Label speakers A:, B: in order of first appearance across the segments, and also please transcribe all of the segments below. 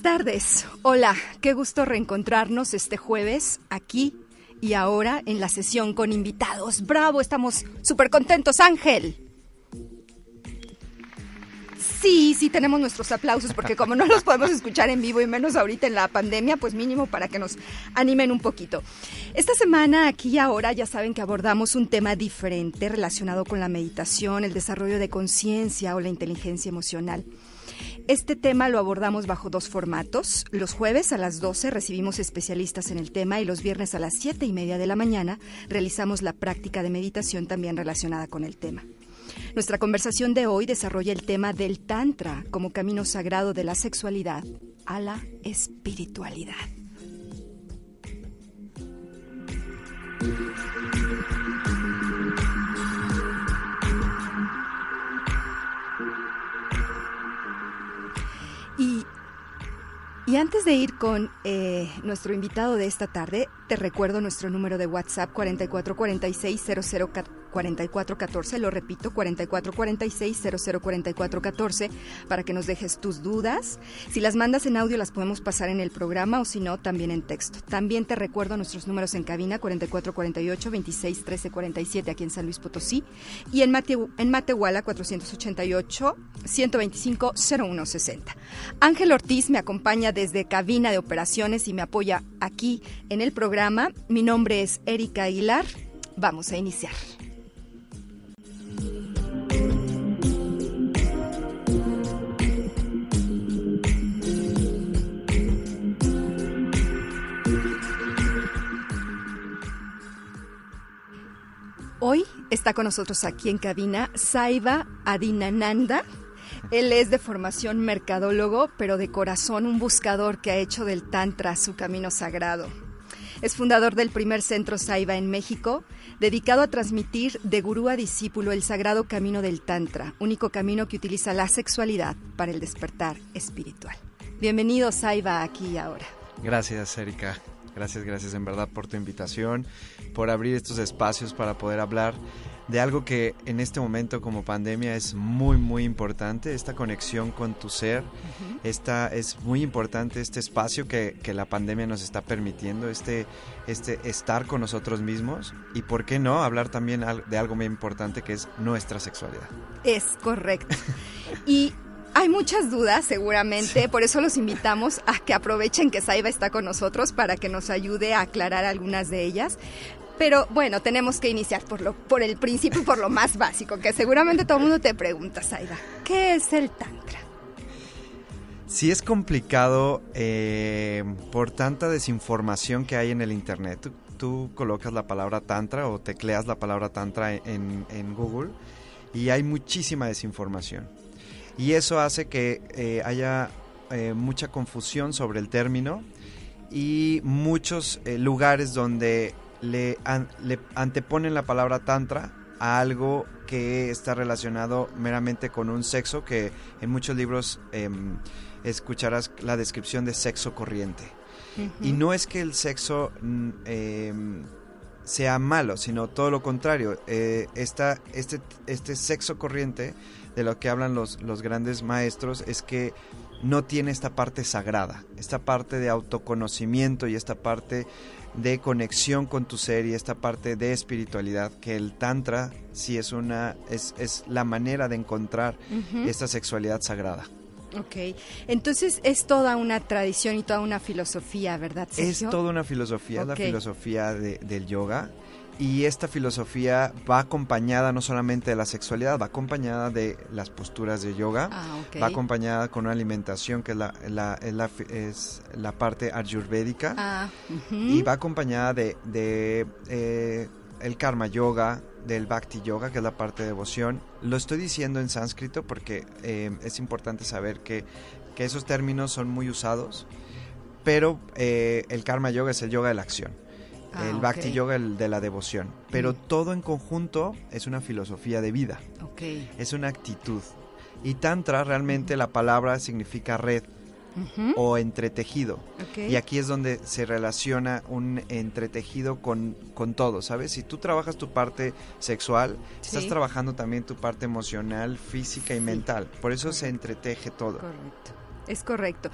A: Buenas tardes. Hola, qué gusto reencontrarnos este jueves aquí y ahora en la sesión con invitados. Bravo, estamos súper contentos, Ángel. Sí, sí tenemos nuestros aplausos porque como no los podemos escuchar en vivo y menos ahorita en la pandemia, pues mínimo para que nos animen un poquito. Esta semana aquí y ahora ya saben que abordamos un tema diferente relacionado con la meditación, el desarrollo de conciencia o la inteligencia emocional. Este tema lo abordamos bajo dos formatos. Los jueves a las 12 recibimos especialistas en el tema y los viernes a las 7 y media de la mañana realizamos la práctica de meditación también relacionada con el tema. Nuestra conversación de hoy desarrolla el tema del Tantra como camino sagrado de la sexualidad a la espiritualidad. Y, y antes de ir con eh, nuestro invitado de esta tarde, te recuerdo nuestro número de WhatsApp 4446 4414, lo repito, 4446-004414, para que nos dejes tus dudas. Si las mandas en audio las podemos pasar en el programa o si no, también en texto. También te recuerdo nuestros números en cabina 4448-261347 aquí en San Luis Potosí y en, Mate, en Matehuala 488-125-0160. Ángel Ortiz me acompaña desde cabina de operaciones y me apoya aquí en el programa. Mi nombre es Erika Aguilar. Vamos a iniciar. Hoy está con nosotros aquí en cabina Saiva Adinananda. Él es de formación mercadólogo, pero de corazón un buscador que ha hecho del Tantra su camino sagrado. Es fundador del primer centro Saiva en México, dedicado a transmitir de gurú a discípulo el sagrado camino del Tantra, único camino que utiliza la sexualidad para el despertar espiritual. Bienvenido Saiva aquí y ahora.
B: Gracias, Erika. Gracias, gracias en verdad por tu invitación, por abrir estos espacios para poder hablar de algo que en este momento como pandemia es muy muy importante, esta conexión con tu ser, esta, es muy importante este espacio que, que, la pandemia nos está permitiendo, este, este estar con nosotros mismos y por qué no hablar también de algo muy importante que es nuestra sexualidad.
A: Es correcto. y hay muchas dudas seguramente, por eso los invitamos a que aprovechen que Saiba está con nosotros para que nos ayude a aclarar algunas de ellas. Pero bueno, tenemos que iniciar por, lo, por el principio y por lo más básico, que seguramente todo el mundo te pregunta, Saiba, ¿qué es el Tantra?
B: Sí es complicado eh, por tanta desinformación que hay en el Internet. Tú, tú, colocas la palabra Tantra o tecleas la palabra Tantra en, en Google y hay muchísima desinformación. Y eso hace que eh, haya eh, mucha confusión sobre el término y muchos eh, lugares donde le, le, anteponen la palabra tantra a algo que está relacionado meramente con un sexo que en muchos libros em, escucharás la descripción de sexo corriente. Y no es que el sexo mm, em, sea malo, sino todo lo contrario. esta, este, este sexo corriente de lo que hablan los, los grandes maestros es que no tiene esta parte sagrada, esta parte de autoconocimiento y esta parte de conexión con tu ser y esta parte de espiritualidad que el tantra sí es una es, es la manera de encontrar esta sexualidad sagrada.
A: Ok, entonces es toda una tradición y toda una filosofía, ¿verdad?
B: Es toda una filosofía, la filosofía de, del yoga Y esta filosofía va acompañada no solamente de la sexualidad, va acompañada de las posturas de yoga,
A: Ah,
B: va acompañada con una alimentación que es la, la- es la, es la parte ayurvédica
A: Ah,
B: y va acompañada de, de, eh, el karma yoga, del bhakti yoga, que es la parte de devoción. Lo estoy diciendo en sánscrito porque eh, es importante saber que, que esos términos son muy usados, pero eh, el karma yoga es el yoga de la acción.
A: Ah,
B: el bhakti yoga el de la devoción, pero
A: Mm.
B: todo en conjunto es una filosofía de vida,
A: Ok.
B: es una actitud. Y tantra realmente la palabra significa red o entretejido.
A: Ok.
B: Y aquí es donde se relaciona un entretejido con, con todo, ¿sabes? Si tú trabajas tu parte sexual, estás trabajando también tu parte emocional, física y
A: Sí.
B: mental. Por eso se entreteje todo.
A: Correcto, es correcto.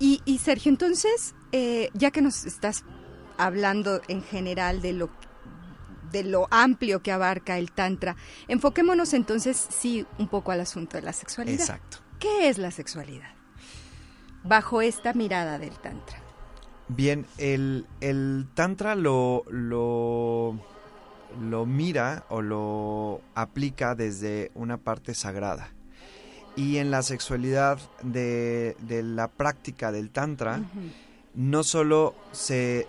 A: Y, y Sergio, entonces, eh, ya que nos estás hablando en general de lo de lo amplio que abarca el tantra, enfoquémonos entonces sí un poco al asunto de la sexualidad.
B: Exacto.
A: ¿Qué es la sexualidad? Bajo esta mirada del tantra.
B: Bien, el, el tantra lo, lo, lo mira o lo aplica desde una parte sagrada. Y en la sexualidad de, de la práctica del tantra, no solo se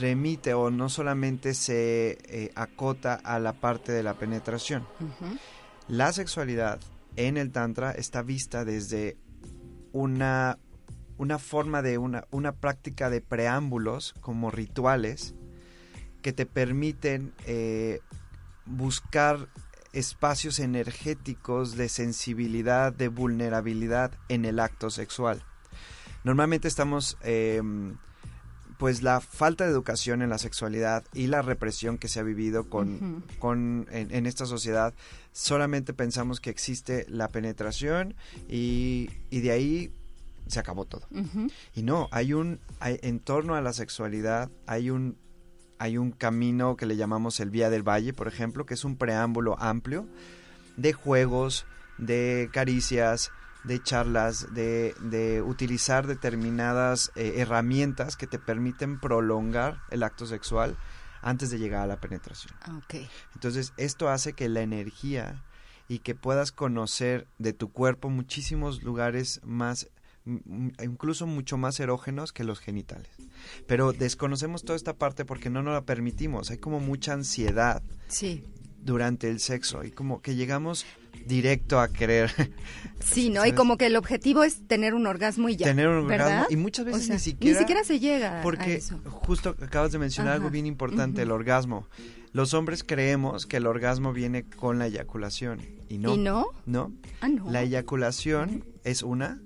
B: remite o no solamente se eh, acota a la parte de la penetración. La sexualidad en el tantra está vista desde una, una forma de una, una práctica de preámbulos como rituales que te permiten eh, buscar espacios energéticos de sensibilidad, de vulnerabilidad en el acto sexual. Normalmente estamos, eh, pues la falta de educación en la sexualidad y la represión que se ha vivido con, con en, en esta sociedad, solamente pensamos que existe la penetración y, y de ahí se acabó todo. Y no, hay un, hay- en torno a la sexualidad, hay un, hay un camino que le llamamos el Vía del Valle, por ejemplo, que es un preámbulo amplio de juegos, de caricias, de charlas, de, de utilizar determinadas eh, herramientas que te permiten prolongar el acto sexual antes de llegar a la penetración.
A: Ah.
B: Entonces, esto hace que la energía y que puedas conocer de tu cuerpo muchísimos lugares más, incluso mucho más erógenos que los genitales. Pero desconocemos toda esta parte porque no nos la permitimos. Hay como mucha ansiedad
A: Sí.
B: durante el sexo y como que llegamos directo a querer
A: Sí, ¿no? Y como que el objetivo es tener un orgasmo y ya.
B: tener un
A: ¿verdad?
B: orgasmo y muchas
A: O
B: veces
A: sea,
B: ni siquiera
A: Ni siquiera se llega a
B: porque
A: eso.
B: justo acabas de mencionar algo bien importante, el orgasmo. Los hombres creemos que el orgasmo viene con la eyaculación y no.
A: ¿Y no?
B: No.
A: Ah, no.
B: La eyaculación es una.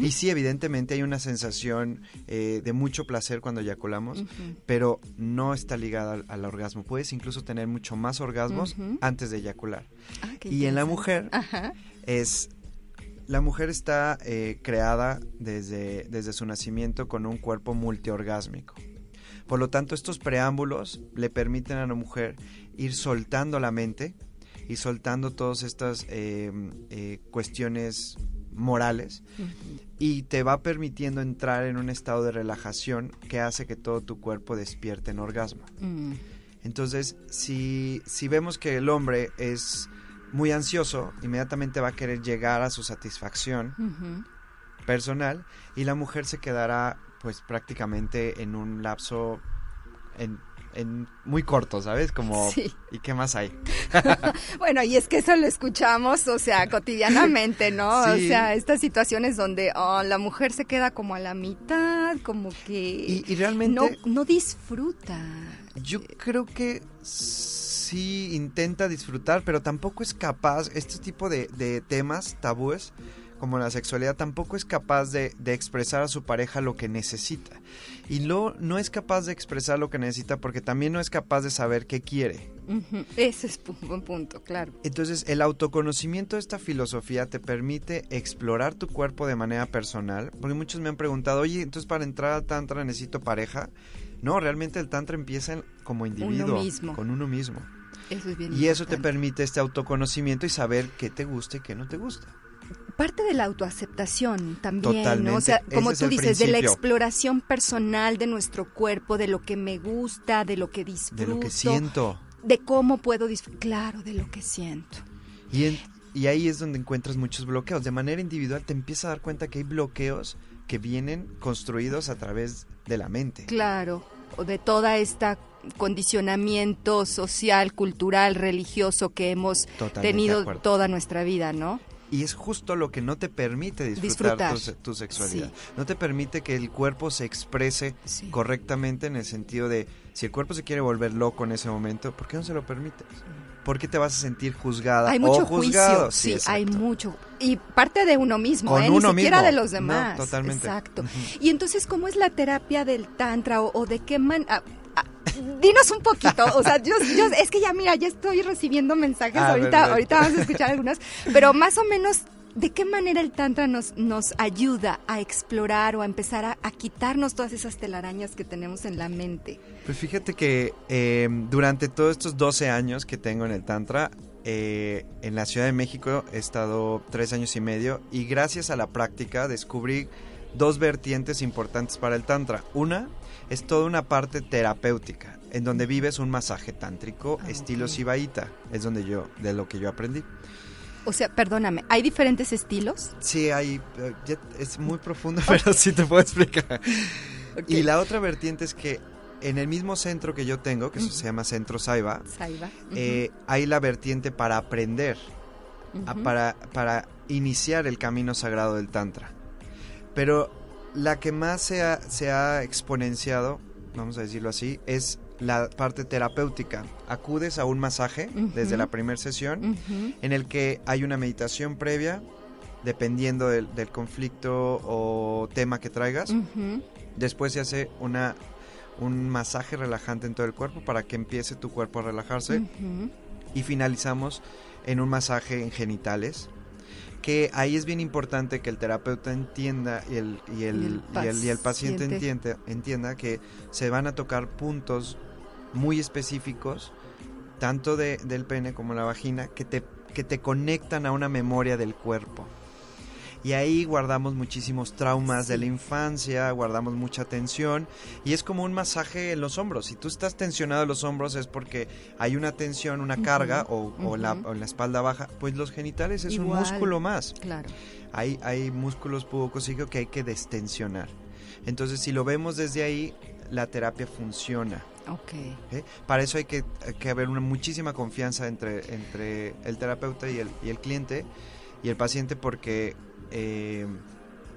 B: Y sí, evidentemente hay una sensación eh, de mucho placer cuando eyaculamos, pero no está ligada al, al orgasmo. Puedes incluso tener mucho más orgasmos antes de eyacular.
A: Ah,
B: Y en la mujer
A: Ajá.
B: es... La mujer está eh, creada desde, desde su nacimiento con un cuerpo multiorgásmico. Por lo tanto, estos preámbulos le permiten a la mujer ir soltando la mente y soltando todas estas eh, cuestiones morales y te va permitiendo entrar en un estado de relajación que hace que todo tu cuerpo despierte en orgasmo.
A: Mm.
B: Entonces, si, si vemos que el hombre es muy ansioso, inmediatamente va a querer llegar a su satisfacción personal y la mujer se quedará pues prácticamente en un lapso en, en muy corto, ¿sabes? Como
A: Sí.
B: ¿y qué más hay?
A: Bueno, y es que eso lo escuchamos, o sea, cotidianamente, ¿no?
B: Sí.
A: O sea, estas situaciones donde oh, la mujer se queda como a la mitad, como que
B: Y, y realmente
A: no, no disfruta.
B: Yo creo que sí intenta disfrutar, pero tampoco es capaz, este tipo de, de temas tabúes, como la sexualidad, tampoco es capaz de, de expresar a su pareja lo que necesita. Y lo, no es capaz de expresar lo que necesita porque también no es capaz de saber qué quiere.
A: Ese es un buen punto, claro.
B: Entonces, el autoconocimiento de esta filosofía te permite explorar tu cuerpo de manera personal, porque muchos me han preguntado, oye, entonces para entrar al tantra necesito pareja. No, realmente el tantra empieza como individuo,
A: mismo.
B: con uno mismo.
A: Eso es bien
B: Y eso te permite este autoconocimiento y saber qué te gusta y qué no te gusta.
A: Parte de la autoaceptación también, ¿no? O sea, como tú dices, de la exploración personal de nuestro cuerpo, de lo que me gusta, de lo que disfruto.
B: De lo que siento.
A: De cómo puedo disfrutar, claro, de lo que siento.
B: Y, y ahí es donde encuentras muchos bloqueos. De manera individual te empiezas a dar cuenta que hay bloqueos que vienen construidos a través de la mente.
A: Claro, o de toda esta condicionamiento social, cultural, religioso que hemos tenido toda nuestra vida, ¿no?
B: Y es justo lo que no te permite disfrutar, Tu, sexualidad. No te permite que el cuerpo se exprese correctamente en el sentido de, si el cuerpo se quiere volver loco en ese momento, ¿por qué no se lo permites? ¿Por qué te vas a sentir juzgada
A: hay mucho juicio, sí, hay mucho. Y parte de uno mismo, ¿eh? ni siquiera de los demás.
B: totalmente.
A: Exacto. Y entonces, ¿cómo es la terapia del tantra o, de qué manera? Dinos un poquito, o sea, yo, es que ya mira, ya estoy recibiendo mensajes, ahorita, ahorita vamos a escuchar algunos, pero más o menos, ¿de qué manera el Tantra nos, nos ayuda a explorar o a empezar a, quitarnos todas esas telarañas que tenemos en la mente?
B: Pues fíjate que eh, durante todos estos 12 años que tengo en el Tantra, eh, en la Ciudad de México he estado tres años y medio y gracias a la práctica descubrí dos vertientes importantes para el Tantra. Una es toda una parte terapéutica, en donde vives un masaje tántrico ah, estilo Sibaíta, es donde yo, de lo que yo aprendí.
A: O sea, perdóname, ¿hay diferentes estilos?
B: Sí, hay, eh, es muy profundo, pero sí te puedo explicar. Y la otra vertiente es que en el mismo centro que yo tengo, que se llama Centro Saiba, eh, hay la vertiente para aprender, para, para iniciar el camino sagrado del Tantra. Pero la que más se ha, se ha exponenciado, vamos a decirlo así, es la parte terapéutica. Acudes a un masaje desde la primera sesión en el que hay una meditación previa, dependiendo del, conflicto o tema que traigas. Después se hace una, un masaje relajante en todo el cuerpo para que empiece tu cuerpo a relajarse. Y finalizamos en un masaje en genitales que ahí es bien importante que el terapeuta entienda y el, y el, y el, paciente entienda, entienda que se van a tocar puntos muy específicos, tanto de, del pene como la vagina, que te, que te conectan a una memoria del cuerpo. Y ahí guardamos muchísimos traumas de la infancia, guardamos mucha tensión y es como un masaje en los hombros. Si tú estás tensionado en los hombros es porque hay una tensión, una carga o, o, la, la, espalda baja, pues los genitales es un músculo más.
A: Claro.
B: Hay, hay músculos pubococígeos que hay que destensionar. Entonces, si lo vemos desde ahí, la terapia funciona.
A: Okay.
B: ¿Eh? Para eso hay que, que, haber una muchísima confianza entre, entre el terapeuta y el, y el cliente y el paciente porque eh,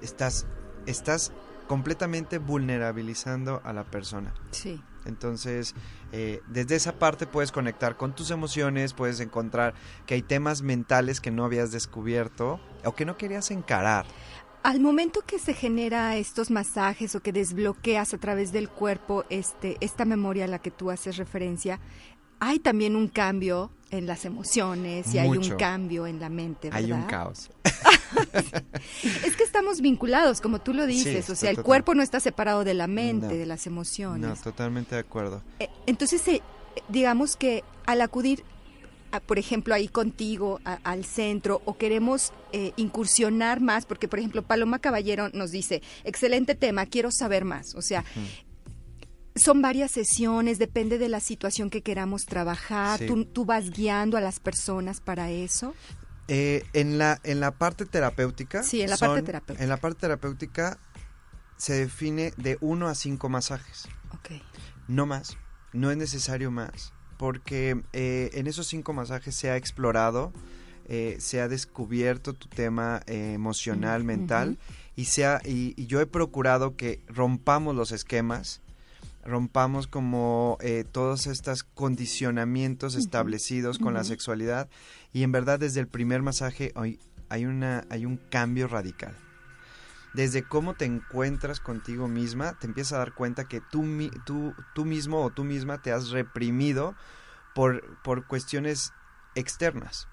B: estás, estás completamente vulnerabilizando a la persona.
A: Sí.
B: Entonces, eh, desde esa parte puedes conectar con tus emociones, puedes encontrar que hay temas mentales que no habías descubierto o que no querías encarar.
A: Al momento que se genera estos masajes o que desbloqueas a través del cuerpo este, esta memoria a la que tú haces referencia, hay también un cambio en las emociones y hay un cambio en la mente, ¿verdad?
B: Hay un caos.
A: es que estamos vinculados, como tú lo dices, o sea, el cuerpo no está separado de la mente, de las emociones.
B: No, totalmente de acuerdo.
A: Eh, entonces, eh, digamos que al acudir, por ejemplo, ahí contigo al centro o queremos eh, incursionar más, porque, por ejemplo, Paloma Caballero nos dice, excelente tema, quiero saber más. O sea, son varias sesiones, depende de la situación que queramos trabajar. ¿Tú, vas guiando a las personas para eso?
B: Eh, en, la, en la parte terapéutica.
A: Sí, en la parte terapéutica.
B: En la parte terapéutica se define de uno a cinco masajes.
A: Ok.
B: No más. No es necesario más. Porque eh, en esos cinco masajes se ha explorado, eh, se ha descubierto tu tema emocional, mental. Y, sea, y yo he procurado que rompamos los esquemas rompamos como eh, todos estos condicionamientos establecidos con la sexualidad y en verdad desde el primer masaje hay, hay, una, hay un cambio radical. Desde cómo te encuentras contigo misma, te empiezas a dar cuenta que tú, tú, tú mismo o tú misma te has reprimido por, por cuestiones externas.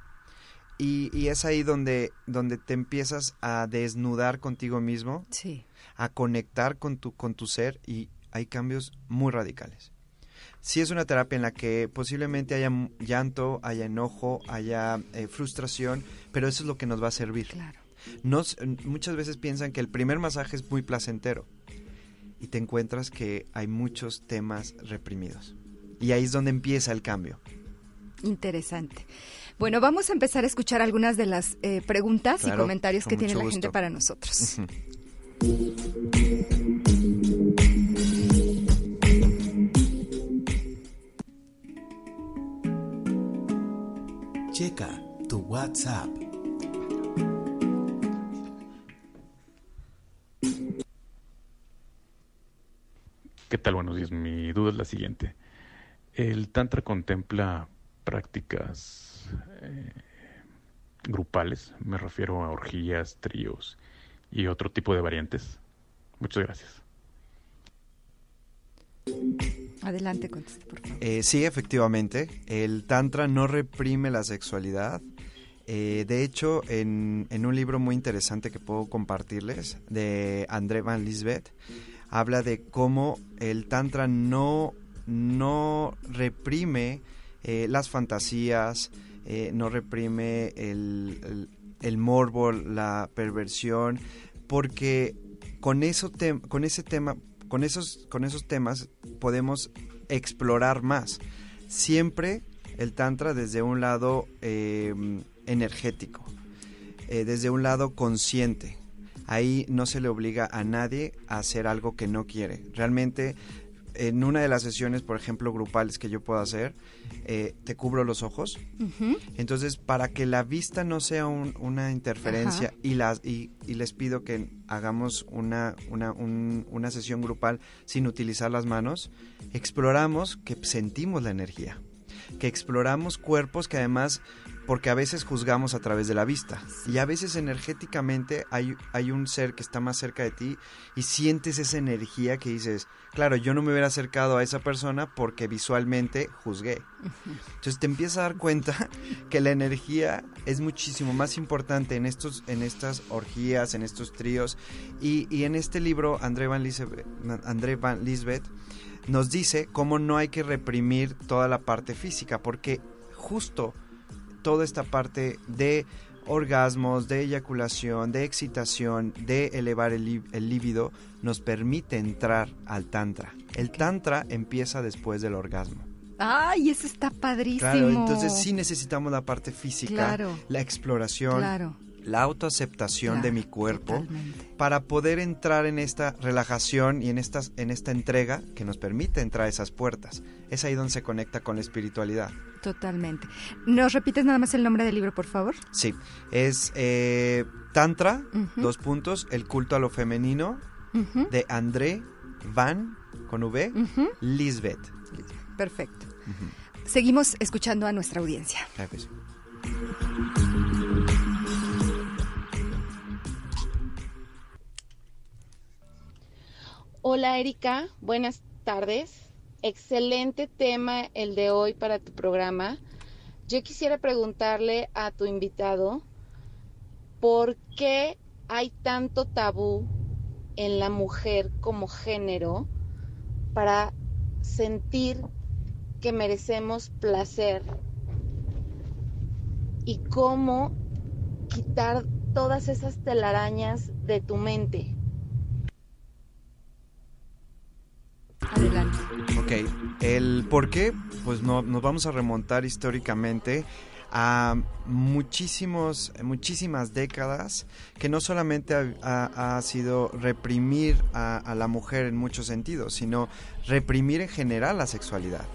B: Y, y, es ahí donde, donde te empiezas a desnudar contigo mismo, a conectar con tu, con tu ser y, hay cambios muy radicales. Si es una terapia en la que posiblemente haya llanto, haya enojo, haya eh, frustración, pero eso es lo que nos va a servir.
A: Claro.
B: muchas veces piensan que el primer masaje es muy placentero y te encuentras que hay muchos temas reprimidos. Y ahí es donde empieza el cambio.
A: Interesante. Bueno, vamos a empezar a escuchar algunas de las eh, preguntas y comentarios que tiene la gente para nosotros.
C: Checa tu WhatsApp.
D: ¿Qué tal? Buenos días. Mi duda es la siguiente. ¿El Tantra contempla prácticas eh, grupales? Me refiero a orgías, tríos y otro tipo de variantes. Muchas gracias.
A: Adelante, conteste, por favor.
B: Eh, sí, efectivamente. El Tantra no reprime la sexualidad. Eh, de hecho, en, un libro muy interesante que puedo compartirles, de André Van Lisbeth, habla de cómo el Tantra no, no reprime eh, las fantasías, no reprime el, el, morbo, la perversión, porque con, eso con ese tema con esos, con esos temas podemos explorar más. Siempre el Tantra desde un lado em, energético, eh, desde un lado consciente. Ahí no se le obliga a nadie a hacer algo que no quiere. Realmente en una de las sesiones, por ejemplo, grupales que yo puedo hacer, eh, te cubro los ojos. Entonces, para que la vista no sea una interferencia y, las, y, les pido que hagamos una, una, una sesión grupal sin utilizar las manos, exploramos que sentimos la energía, que exploramos cuerpos que además porque a veces juzgamos a través de la vista y a veces energéticamente hay, hay un ser que está más cerca de ti y sientes esa energía que dices, claro, yo no me hubiera acercado a esa persona porque visualmente juzgué. Entonces te empiezas a dar cuenta que la energía es muchísimo más importante en, estos, en estas orgías, en estos tríos y, y en este libro André Van, Lisbeth, André Van Lisbeth nos dice cómo no hay que reprimir toda la parte física porque justo toda esta parte de orgasmos, de eyaculación, de excitación, de elevar el, el líbido, nos permite entrar al tantra. El tantra empieza después del orgasmo.
A: Ay, eso está padrísimo.
B: Claro, entonces sí necesitamos la parte física, la exploración, claro la autoaceptación de mi cuerpo para poder entrar en esta relajación y en, estas, en esta entrega que nos permite entrar a esas puertas. Es ahí donde se conecta con la espiritualidad.
A: Totalmente. ¿Nos repites nada más el nombre del libro, por favor?
B: Sí, es eh, Tantra, dos puntos, el culto a lo femenino, de André Van, con V, Lisbeth.
A: Perfecto. Seguimos escuchando a nuestra audiencia.
E: Hola Erika, buenas tardes. Excelente tema el de hoy para tu programa. Yo quisiera preguntarle a tu invitado por qué hay tanto tabú en la mujer como género para sentir que merecemos placer y cómo quitar todas esas telarañas de tu mente.
A: Adelante.
B: Ok, el por qué, pues no, nos vamos a remontar históricamente a muchísimos, muchísimas décadas que no solamente ha, sido reprimir a, la mujer en muchos sentidos, sino reprimir en general la sexualidad.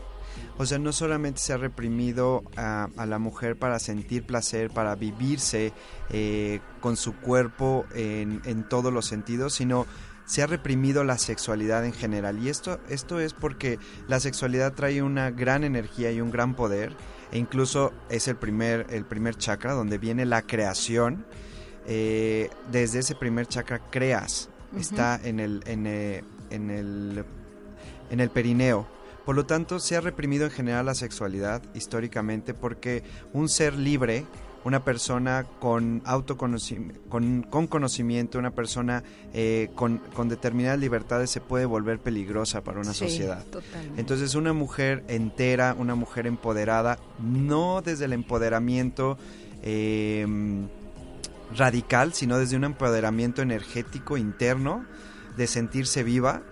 B: O sea, no solamente se ha reprimido a, la mujer para sentir placer, para vivirse eh, con su cuerpo en, en todos los sentidos, sino se ha reprimido la sexualidad en general. Y esto, esto es porque la sexualidad trae una gran energía y un gran poder. E incluso es el primer, el primer chakra donde viene la creación. Eh, desde ese primer chakra creas. Está en el, en, eh, en, el, en el perineo. Por lo tanto, se ha reprimido en general la sexualidad históricamente porque un ser libre una persona con autoconocimiento, con, conocimiento, una persona eh, con, determinadas libertades se puede volver peligrosa para una sociedad. Entonces una mujer entera, una mujer empoderada, no desde el empoderamiento em, radical, sino desde un empoderamiento energético interno de sentirse viva,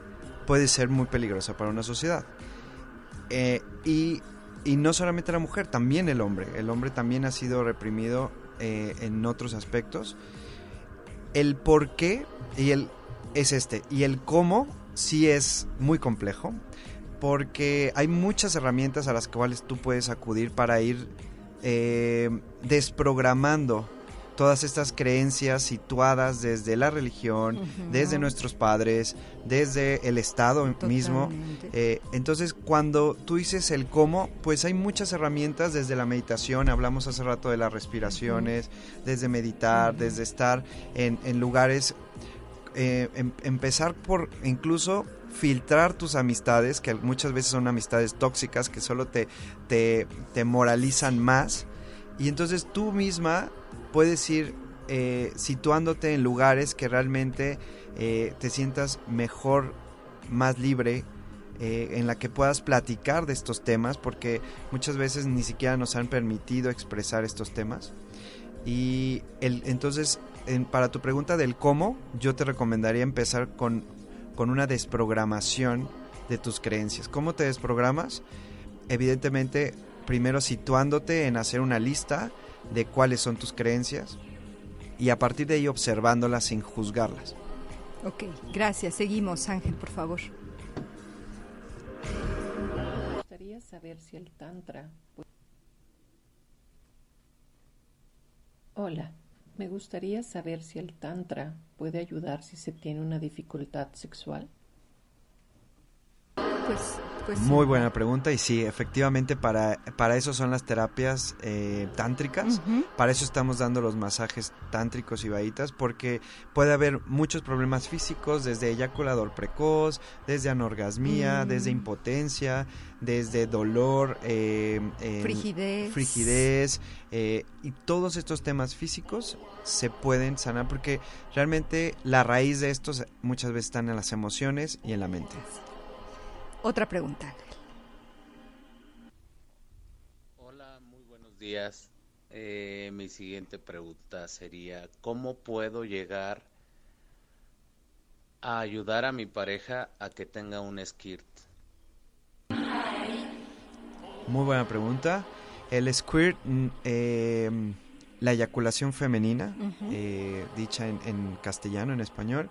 B: puede ser muy peligrosa para una sociedad. Eh, y, y, no solamente la mujer, también el hombre. El hombre también ha sido reprimido eh, en otros aspectos. El por qué y el, es este. Y el cómo sí es muy complejo porque hay muchas herramientas a las cuales tú puedes acudir para ir eh, desprogramando todas estas creencias situadas desde la religión, desde nuestros padres, desde el Estado mismo. Eh, entonces, cuando tú dices el cómo, pues hay muchas herramientas desde la meditación, hablamos hace rato de las respiraciones, desde meditar, desde estar en, lugares, eh, em, empezar por incluso filtrar tus amistades, que muchas veces son amistades tóxicas que solo te, te, te moralizan más. Y entonces tú misma puedes ir eh, situándote en lugares que realmente eh, te sientas mejor, más libre, eh, en la que puedas platicar de estos temas, porque muchas veces ni siquiera nos han permitido expresar estos temas. Y entonces, para tu pregunta del cómo, yo te recomendaría empezar con, con una desprogramación de tus creencias. ¿Cómo te desprogramas? Evidentemente, primero situándote en hacer una lista de cuáles son tus creencias y a partir de ahí observándolas sin juzgarlas.
A: Ok, gracias. Seguimos, Ángel, por favor.
F: Me gustaría saber si el Tantra. Hola, me gustaría saber si el Tantra puede ayudar si se tiene una dificultad sexual.
A: Pues pues
B: Muy buena pregunta y sí, efectivamente para, para eso son las terapias eh, tántricas, para eso estamos dando los masajes tántricos y baítas, porque puede haber muchos problemas físicos, desde eyaculador precoz, desde anorgasmía, mm. desde impotencia, desde dolor,
A: eh, frigidez,
B: frigidez eh, y todos estos temas físicos se pueden sanar porque realmente la raíz de estos muchas veces están en las emociones y en la mente.
A: Otra pregunta.
G: Hola, muy buenos días. Eh, mi siguiente pregunta sería, ¿cómo puedo llegar a ayudar a mi pareja a que tenga un skirt?
B: Muy buena pregunta. El squirt, mm, eh, la eyaculación femenina, eh, dicha en, castellano, en español,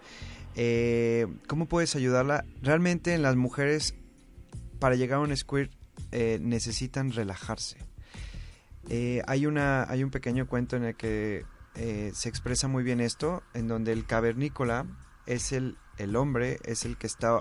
B: eh, ¿Cómo puedes ayudarla? Realmente en las mujeres, para llegar a un squirt, eh, necesitan relajarse. Eh, hay, una, hay un pequeño cuento en el que se expresa muy bien esto, en donde el cavernícola es el, el hombre, es el que está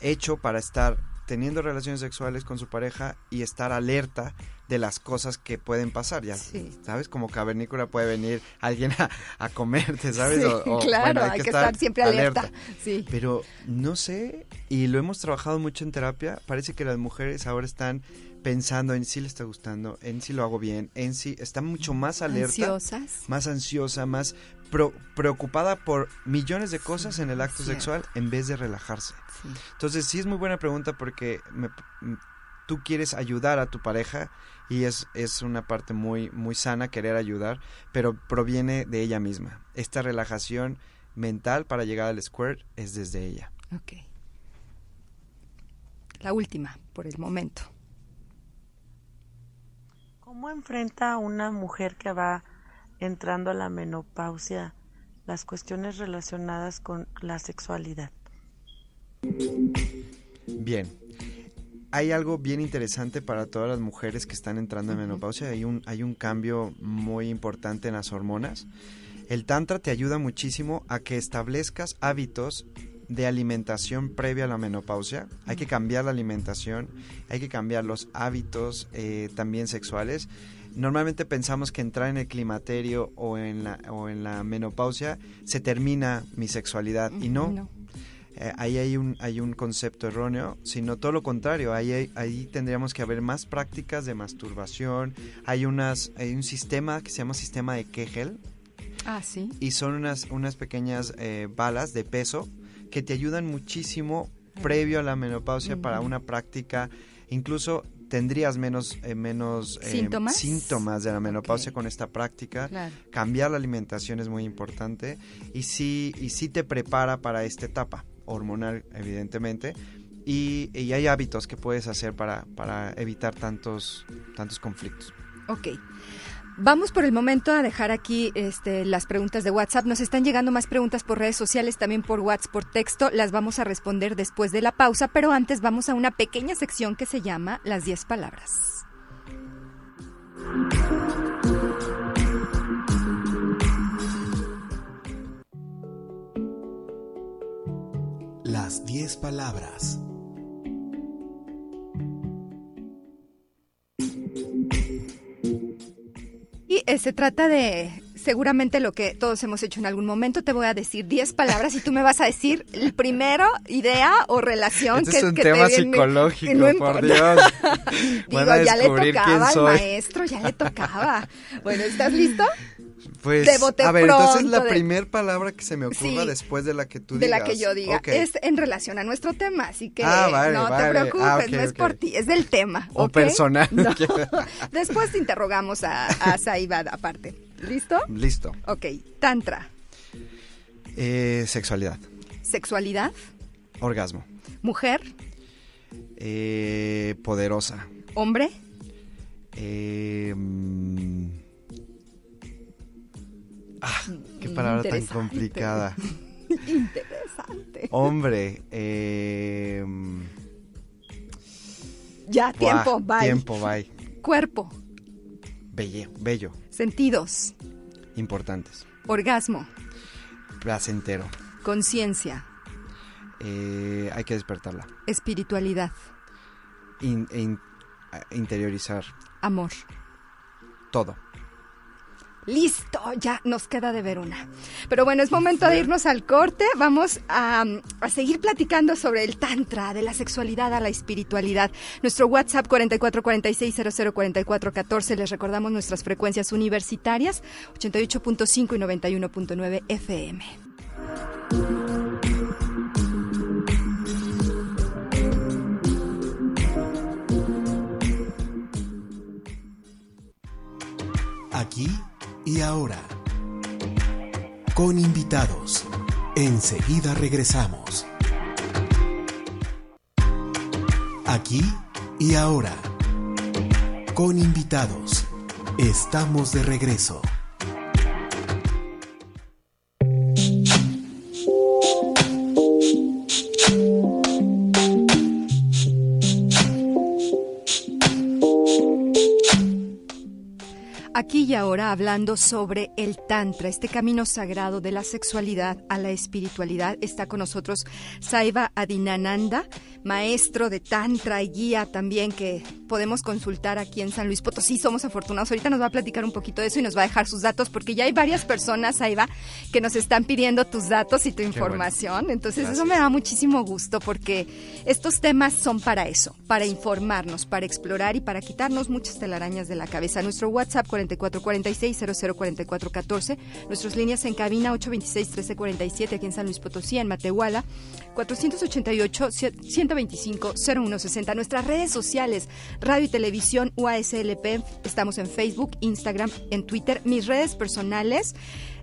B: hecho para estar teniendo relaciones sexuales con su pareja y estar alerta de las cosas que pueden pasar, ya sabes, como cavernícola puede venir alguien a, comerte, ¿sabes?
A: claro, hay, que, estar, siempre alerta. Sí.
B: Pero no sé, y lo hemos trabajado mucho en terapia, parece que las mujeres ahora están pensando en si le está gustando, en si lo hago bien, en si está mucho más alerta,
A: Ansiosas.
B: más ansiosa, más preocupada por millones de cosas en el acto sexual en vez de relajarse. Entonces sí es muy buena pregunta porque me, tú quieres ayudar a tu pareja y es, es una parte muy, muy sana querer ayudar, pero proviene de ella misma. Esta relajación mental para llegar al square es desde ella.
A: Ok. La última, por el momento.
H: ¿Cómo enfrenta una mujer que va entrando a la menopausia las cuestiones relacionadas con la sexualidad?
B: Bien, hay algo bien interesante para todas las mujeres que están entrando en menopausia. Hay un, hay un cambio muy importante en las hormonas. El Tantra te ayuda muchísimo a que establezcas hábitos de alimentación previa a la menopausia. Hay que cambiar la alimentación, hay que cambiar los hábitos eh, también sexuales. Normalmente pensamos que entrar en el climaterio o en la, o en la menopausia se termina mi sexualidad y no eh, ahí hay un, hay un concepto erróneo, sino todo lo contrario, ahí, ahí tendríamos que haber más prácticas de masturbación, hay, unas, hay un sistema que se llama sistema de Kegel,
A: ah, ¿sí?
B: y son unas, unas pequeñas eh, balas de peso que te ayudan muchísimo previo a la menopausia para una práctica, incluso tendrías menos, eh, menos eh,
A: ¿Síntomas?
B: síntomas de la menopausia con esta práctica.
A: Claro.
B: Cambiar la alimentación es muy importante. Y sí, y sí te prepara para esta etapa hormonal, evidentemente. Y, y hay hábitos que puedes hacer para, para evitar tantos, tantos conflictos.
A: Ok. Vamos por el momento a dejar aquí este, las preguntas de WhatsApp. Nos están llegando más preguntas por redes sociales, también por WhatsApp, por texto. Las vamos a responder después de la pausa, pero antes vamos a una pequeña sección que se llama Las 10 palabras.
C: Las 10 palabras.
A: Y eh, se trata de seguramente lo que todos hemos hecho en algún momento. Te voy a decir 10 palabras y tú me vas a decir el primero, idea o relación
B: Este
A: que
B: es un
A: que te
B: tema
A: viene-
B: psicológico,
A: no
B: por. Dios.
A: Digo, ya le tocaba al maestro, ya le tocaba. Bueno, ¿estás listo?
B: Pues,
A: De bote
B: a ver, entonces la
A: pronto, de-
B: primera palabra que se me ocurra
A: Sí.
B: después de la que tú
A: de
B: digas.
A: la que yo diga. Es en relación a nuestro tema, así que
B: Ah, vale,
A: no
B: vale.
A: te preocupes,
B: Ah, ok,
A: no es por ti, es del tema.
B: O personal.
A: No. Después te interrogamos a, a Saiba aparte. ¿Listo?
B: Listo.
A: Ok, Tantra,
B: Eh, sexualidad.
A: sexualidad,
B: Orgasmo.
A: mujer,
B: Eh, poderosa.
A: hombre,
B: Eh, mm, ah, qué palabra tan complicada.
A: interesante.
B: Hombre. Eh,
A: Ya,
B: buah,
A: tiempo, bye.
B: Tiempo, bye.
A: Cuerpo,
B: Bello, bello.
A: sentidos,
B: Importantes.
A: orgasmo,
B: Placentero.
A: conciencia,
B: Eh, hay que despertarla.
A: espiritualidad,
B: In- in- a- interiorizar
A: amor.
B: todo.
A: Listo, ya nos queda de ver una. Pero bueno, es momento de irnos al corte. Vamos a, a seguir platicando sobre el tantra, de la sexualidad a la espiritualidad. Nuestro WhatsApp 4446004414. Les recordamos nuestras frecuencias universitarias 88.5 y 91.9 FM.
C: Aquí y ahora. Con invitados. Enseguida regresamos. Aquí y ahora. Con invitados. Estamos de regreso.
A: Y ahora hablando sobre el Tantra, este camino sagrado de la sexualidad a la espiritualidad. Está con nosotros Saiva Adinananda, maestro de Tantra y guía también que podemos consultar aquí en San Luis Potosí. Somos afortunados. Ahorita nos va a platicar un poquito de eso y nos va a dejar sus datos porque ya hay varias personas, Saiva, que nos están pidiendo tus datos y tu información. Entonces eso me da muchísimo gusto porque estos temas son para eso, para informarnos, para explorar y para quitarnos muchas telarañas de la cabeza. Nuestro WhatsApp 4446-004414, nuestras líneas en cabina 826-1347 aquí en San Luis Potosí, en Matehuala, 488-125-0160. Nuestras redes sociales, radio y televisión UASLP, estamos en Facebook, Instagram, en Twitter. Mis redes personales,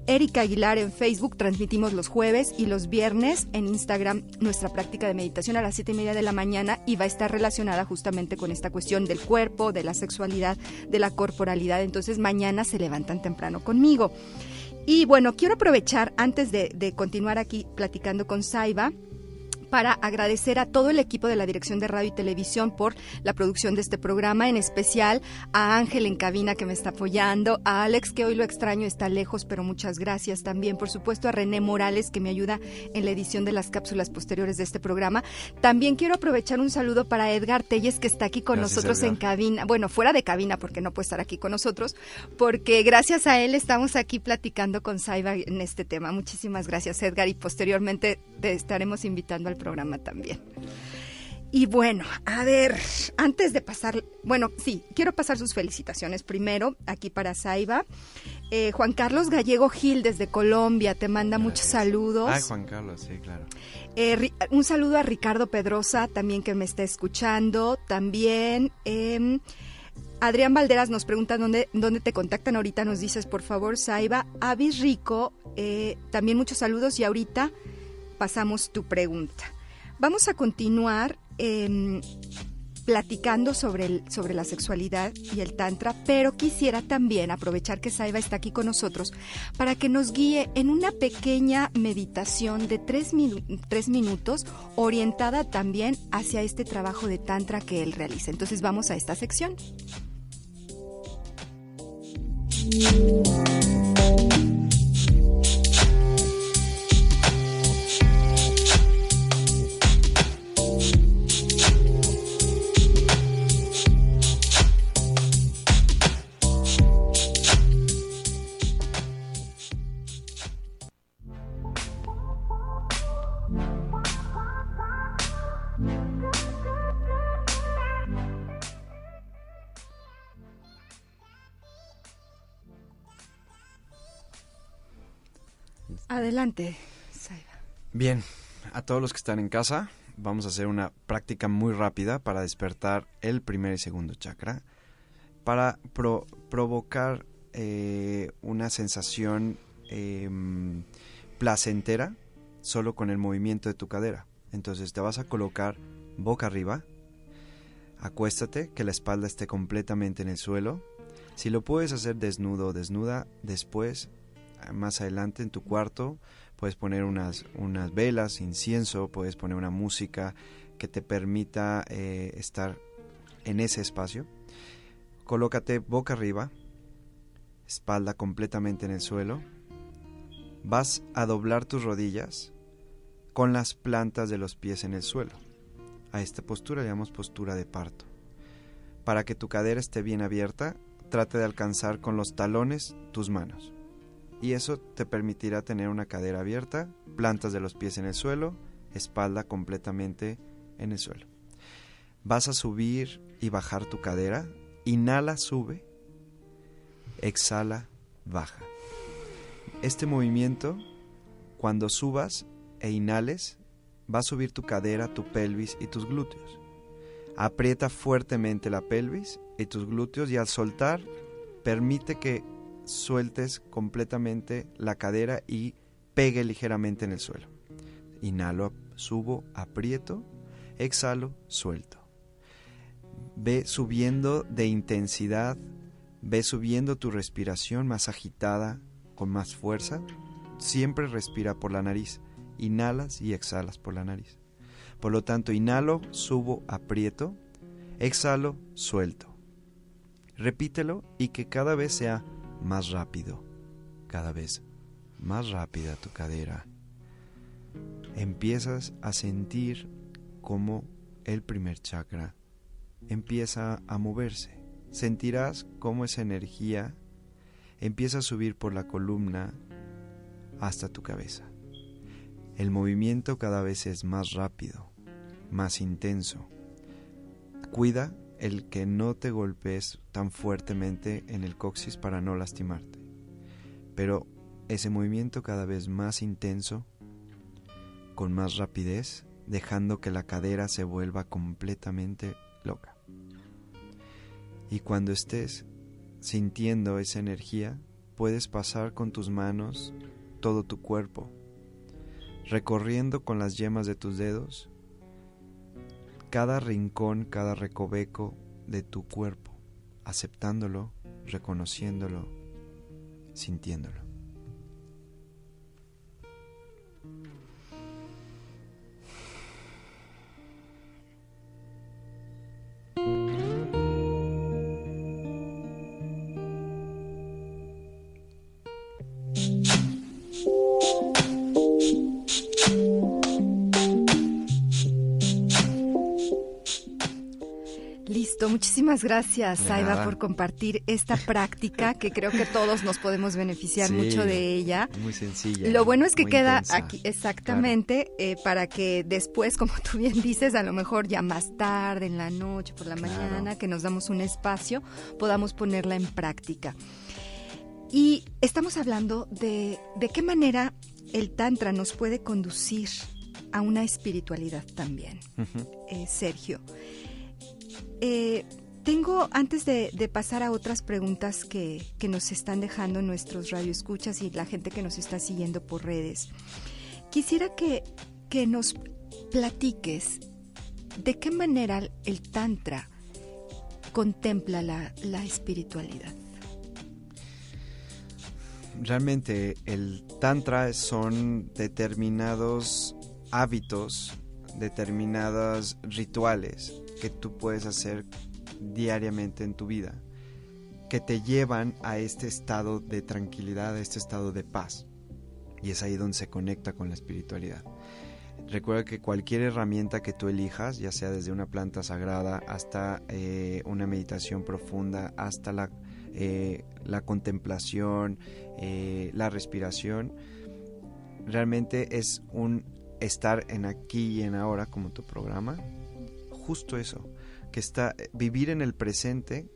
A: Erika Aguilar en Facebook, transmitimos los jueves y los viernes en Instagram nuestra práctica de meditación a las siete y media de la mañana y va a estar relacionada justamente con esta cuestión del cuerpo, de la sexualidad, de la corporalidad. Entonces mañana se levantan temprano conmigo. Y bueno, quiero aprovechar antes de, de continuar aquí platicando con Saiba para agradecer a todo el equipo de la Dirección de Radio y Televisión por la producción de este programa, en especial a Ángel en cabina que me está apoyando, a Alex que hoy lo extraño, está lejos, pero muchas gracias también, por supuesto a René Morales que me ayuda en la edición de las cápsulas posteriores de este programa. También quiero aprovechar un saludo para Edgar Telles que está aquí con
B: Gracias,
A: nosotros en cabina, bueno, fuera de cabina porque no puede estar aquí con nosotros, porque gracias a él estamos aquí platicando con Saiba en este tema. Muchísimas gracias Edgar y posteriormente te estaremos invitando al programa también. Y bueno, a ver, antes de pasar, bueno, sí, quiero pasar sus felicitaciones primero aquí para Saiba. Eh, Juan Carlos Gallego Gil desde Colombia te manda muchos saludos.
B: Ay, Juan Carlos, sí, claro.
A: Eh, un saludo a Ricardo Pedrosa también que me está escuchando. También em, Adrián Valderas nos pregunta dónde, dónde te contactan. Ahorita nos dices, por favor, Saiba. Avis Rico, eh, también muchos saludos y ahorita pasamos tu pregunta. Vamos a continuar Em, platicando sobre, el, sobre la sexualidad y el tantra, pero quisiera también aprovechar que Saiba está aquí con nosotros para que nos guíe en una pequeña meditación de tres, tres minutos orientada también hacia este trabajo de tantra que él realiza. Entonces vamos a esta sección. Adelante.
B: Bien, a todos los que están en casa, vamos a hacer una práctica muy rápida para despertar el primer y segundo chakra, para provocar eh, una sensación em, placentera solo con el movimiento de tu cadera. Entonces te vas a colocar boca arriba, acuéstate, que la espalda esté completamente en el suelo. Si lo puedes hacer desnudo o desnuda, después más adelante en tu cuarto puedes poner unas, unas velas, incienso, puedes poner una música que te permita eh, estar en ese espacio. Colócate boca arriba, espalda completamente en el suelo. Vas a doblar tus rodillas con las plantas de los pies en el suelo. A esta postura le llamamos postura de parto. Para que tu cadera esté bien abierta, trate de alcanzar con los talones tus manos y eso te permitirá tener una cadera abierta, plantas de los pies en el suelo, espalda completamente en el suelo. Vas a subir y bajar tu cadera, inhala, sube, exhala, baja. Este movimiento, cuando subas e inhales, va a subir tu cadera, tu pelvis y tus glúteos. Aprieta fuertemente la pelvis y tus glúteos y al soltar, permite que sueltes completamente la cadera y pegue ligeramente en el suelo. Inhalo, subo, aprieto, exhalo, suelto. Ve subiendo de intensidad, ve subiendo tu respiración más agitada, con más fuerza. Siempre respira por la nariz. Inhalas y exhalas por la nariz. Por lo tanto, inhalo, subo, aprieto, exhalo, suelto. Repítelo y que cada vez sea más rápido, cada vez más rápida tu cadera. Empiezas a sentir como el primer chakra empieza a moverse. Sentirás cómo esa energía empieza a subir por la columna hasta tu cabeza. El movimiento cada vez es más rápido, más intenso. Cuida el que no te golpees tan fuertemente en el coxis para no lastimarte. Pero ese movimiento cada vez más intenso, con más rapidez, dejando que la cadera se vuelva completamente loca. Y cuando estés sintiendo esa energía, puedes pasar con tus manos todo tu cuerpo, recorriendo con las yemas de tus dedos cada rincón, cada recoveco de tu cuerpo, aceptándolo, reconociéndolo, sintiéndolo.
A: Muchísimas gracias, Saiba, por compartir esta práctica que creo que todos nos podemos beneficiar
B: Sí,
A: mucho de ella.
B: Muy sencilla.
A: Lo bueno es que queda
B: intensa.
A: aquí exactamente eh, para que después, como tú bien dices, a lo mejor ya más tarde, en la noche, por la
B: Claro.
A: mañana, que nos damos un espacio, podamos ponerla en práctica. Y estamos hablando de, de qué manera el Tantra nos puede conducir a una espiritualidad también. Eh, Sergio, eh, tengo, antes de, pasar a otras preguntas que, nos están dejando nuestros radioescuchas y la gente que nos está siguiendo por redes, quisiera que, que nos platiques de qué manera el Tantra contempla la, la espiritualidad.
B: Realmente el tantra son determinados hábitos, determinados rituales que tú puedes hacer diariamente en tu vida, que te llevan a este estado de tranquilidad, a este estado de paz. Y es ahí donde se conecta con la espiritualidad. Recuerda que cualquier herramienta que tú elijas, ya sea desde una planta sagrada hasta eh, una meditación profunda, hasta la, eh, la contemplación, eh, la respiración, realmente es un estar en aquí y en ahora como tu programa. Justo eso, que está vivir en el presente,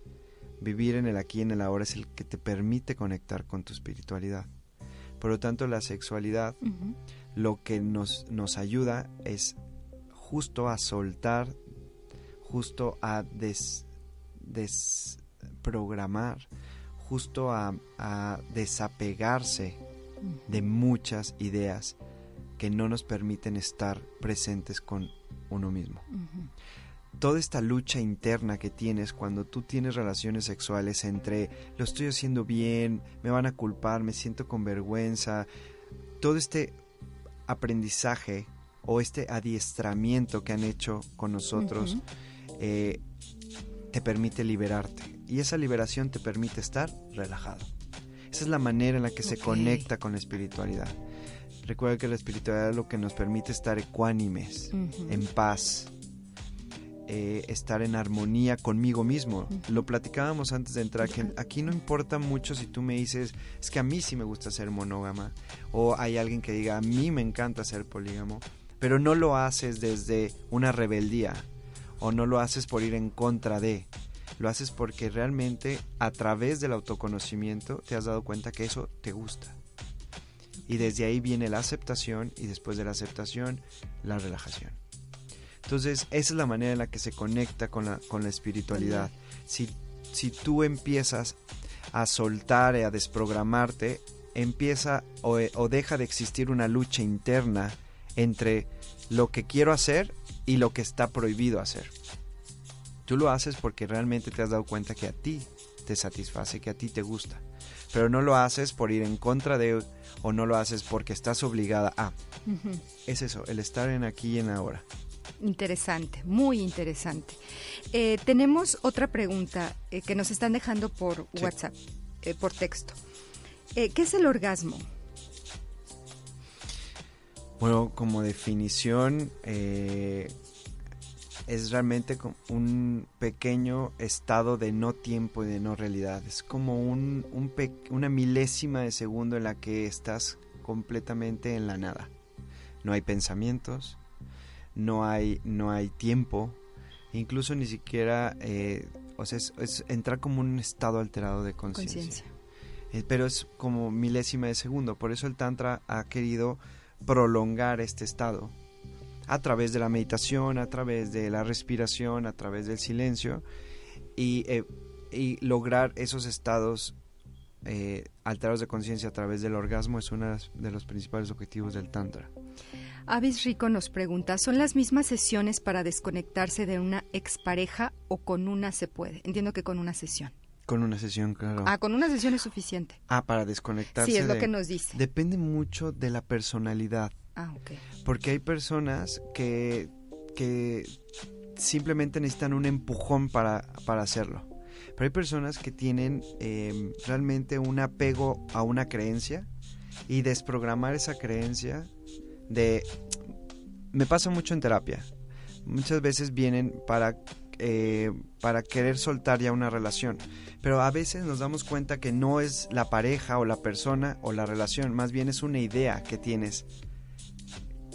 B: vivir en el aquí y en el ahora es el que te permite conectar con tu espiritualidad. Por lo tanto, la sexualidad lo que nos, nos ayuda es justo a soltar, justo a des, desprogramar, justo a, a desapegarse de muchas ideas que no nos permiten estar presentes con uno mismo. Toda esta lucha interna que tienes cuando tú tienes relaciones sexuales entre lo estoy haciendo bien, me van a culpar, me siento con vergüenza, todo este aprendizaje o este adiestramiento que han hecho con nosotros eh, te permite liberarte y esa liberación te permite estar relajado. Esa es la manera en la que se conecta con la espiritualidad. Recuerda que la espiritualidad es lo que nos permite estar ecuánimes, en paz, eh, estar en armonía conmigo mismo. Lo platicábamos antes de entrar, que aquí no importa mucho si tú me dices, es que a mí sí me gusta ser monógama, o hay alguien que diga, a mí me encanta ser polígamo, pero no lo haces desde una rebeldía, o no lo haces por ir en contra de, lo haces porque realmente a través del autoconocimiento te has dado cuenta que eso te gusta. Y desde ahí viene la aceptación y después de la aceptación la relajación. Entonces, esa es la manera en la que se conecta con la, con la espiritualidad. Si, si tú empiezas a soltar y a desprogramarte, empieza o, o deja de existir una lucha interna entre lo que quiero hacer y lo que está prohibido hacer. Tú lo haces porque realmente te has dado cuenta que a ti te satisface, que a ti te gusta. Pero no lo haces por ir en contra de o no lo haces porque estás obligada a. Es eso, el estar en aquí y en ahora.
A: Interesante, muy interesante. Eh, tenemos otra pregunta eh, que nos están dejando por
B: Sí.
A: WhatsApp, eh, por texto. ¿Qué es el orgasmo?
B: Bueno, como definición, es realmente un pequeño estado de no tiempo y de no realidad. Es como un, una milésima de segundo en la que estás completamente en la nada. No hay pensamientos, no hay, no hay tiempo, incluso ni siquiera, eh, o sea, es, es entrar como un estado alterado de conciencia. Eh, pero es como milésima de segundo. Por eso el Tantra ha querido prolongar este estado a través de la meditación, a través de la respiración, a través del silencio y, eh, y lograr esos estados eh, alterados de conciencia a través del orgasmo es uno de los principales objetivos del Tantra.
A: Avis Rico nos pregunta, ¿son las mismas sesiones para desconectarse de una expareja o con una se puede? Entiendo que con una sesión.
B: Con una sesión, claro.
A: Ah, con una sesión es suficiente.
B: Ah, para desconectarse.
A: Sí, es lo
B: de-
A: que nos dice.
B: Depende mucho de la personalidad.
A: Ah, ok.
B: Porque hay personas que, que simplemente necesitan un empujón para, para hacerlo. Pero hay personas que tienen eh, realmente un apego a una creencia y desprogramar esa creencia de... Me pasa mucho en terapia. Muchas veces vienen para eh, para querer soltar ya una relación. Pero a veces nos damos cuenta que no es la pareja o la persona o la relación, más bien es una idea que tienes.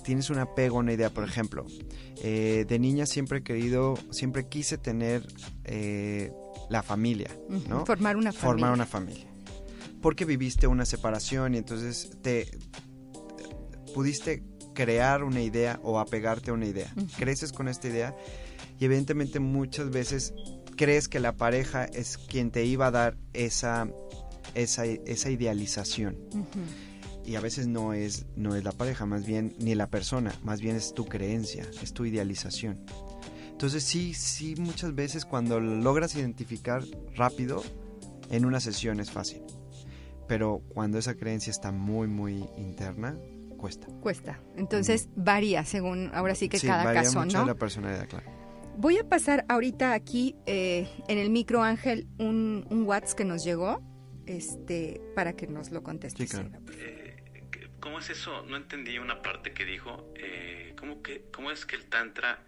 B: Tienes un apego a una idea, por ejemplo. eh, de niña siempre he querido, siempre quise tener eh, la familia, ¿no?
A: Formar una
B: Formar
A: familia.
B: una familia. Porque viviste una separación y entonces te pudiste crear una idea o apegarte a una idea. Creces con esta idea y evidentemente muchas veces crees que la pareja es quien te iba a dar esa, esa, esa idealización. Y a veces no es, no es la pareja, más bien ni la persona, más bien es tu creencia, es tu idealización. Entonces sí, sí, muchas veces cuando lo logras identificar rápido, en una sesión es fácil. Pero cuando esa creencia está muy, muy interna, cuesta.
A: Cuesta. Entonces varía según, ahora sí que cada
B: varía
A: caso,
B: mucho
A: ¿no?
B: de la personalidad, claro.
A: Voy a pasar ahorita aquí eh, en el micro, Ángel, un, un WhatsApp que nos llegó este, para que nos lo contestes.
B: Sí, claro.
A: Favor.
D: ¿Cómo es eso? No entendí una parte que dijo. Eh, ¿cómo, que, ¿Cómo es que el tantra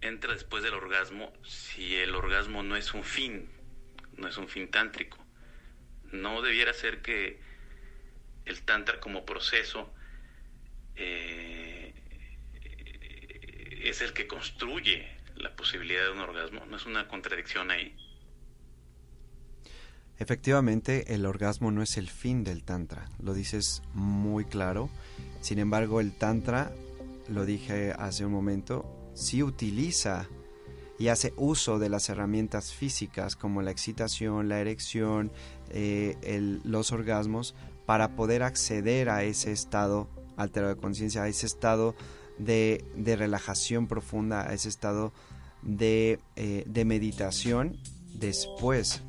D: entra después del orgasmo si el orgasmo no es un fin, no es un fin tántrico? No debiera ser que el tantra como proceso eh, es el que construye la posibilidad de un orgasmo. ¿No es una contradicción ahí?
B: Efectivamente, el orgasmo no es el fin del tantra, lo dices muy claro. Sin embargo, el tantra, lo dije hace un momento, sí utiliza y hace uso de las herramientas físicas como la excitación, la erección, eh, los orgasmos para poder acceder a ese estado alterado de conciencia, a ese estado de, de relajación profunda, a ese estado de, eh, de meditación después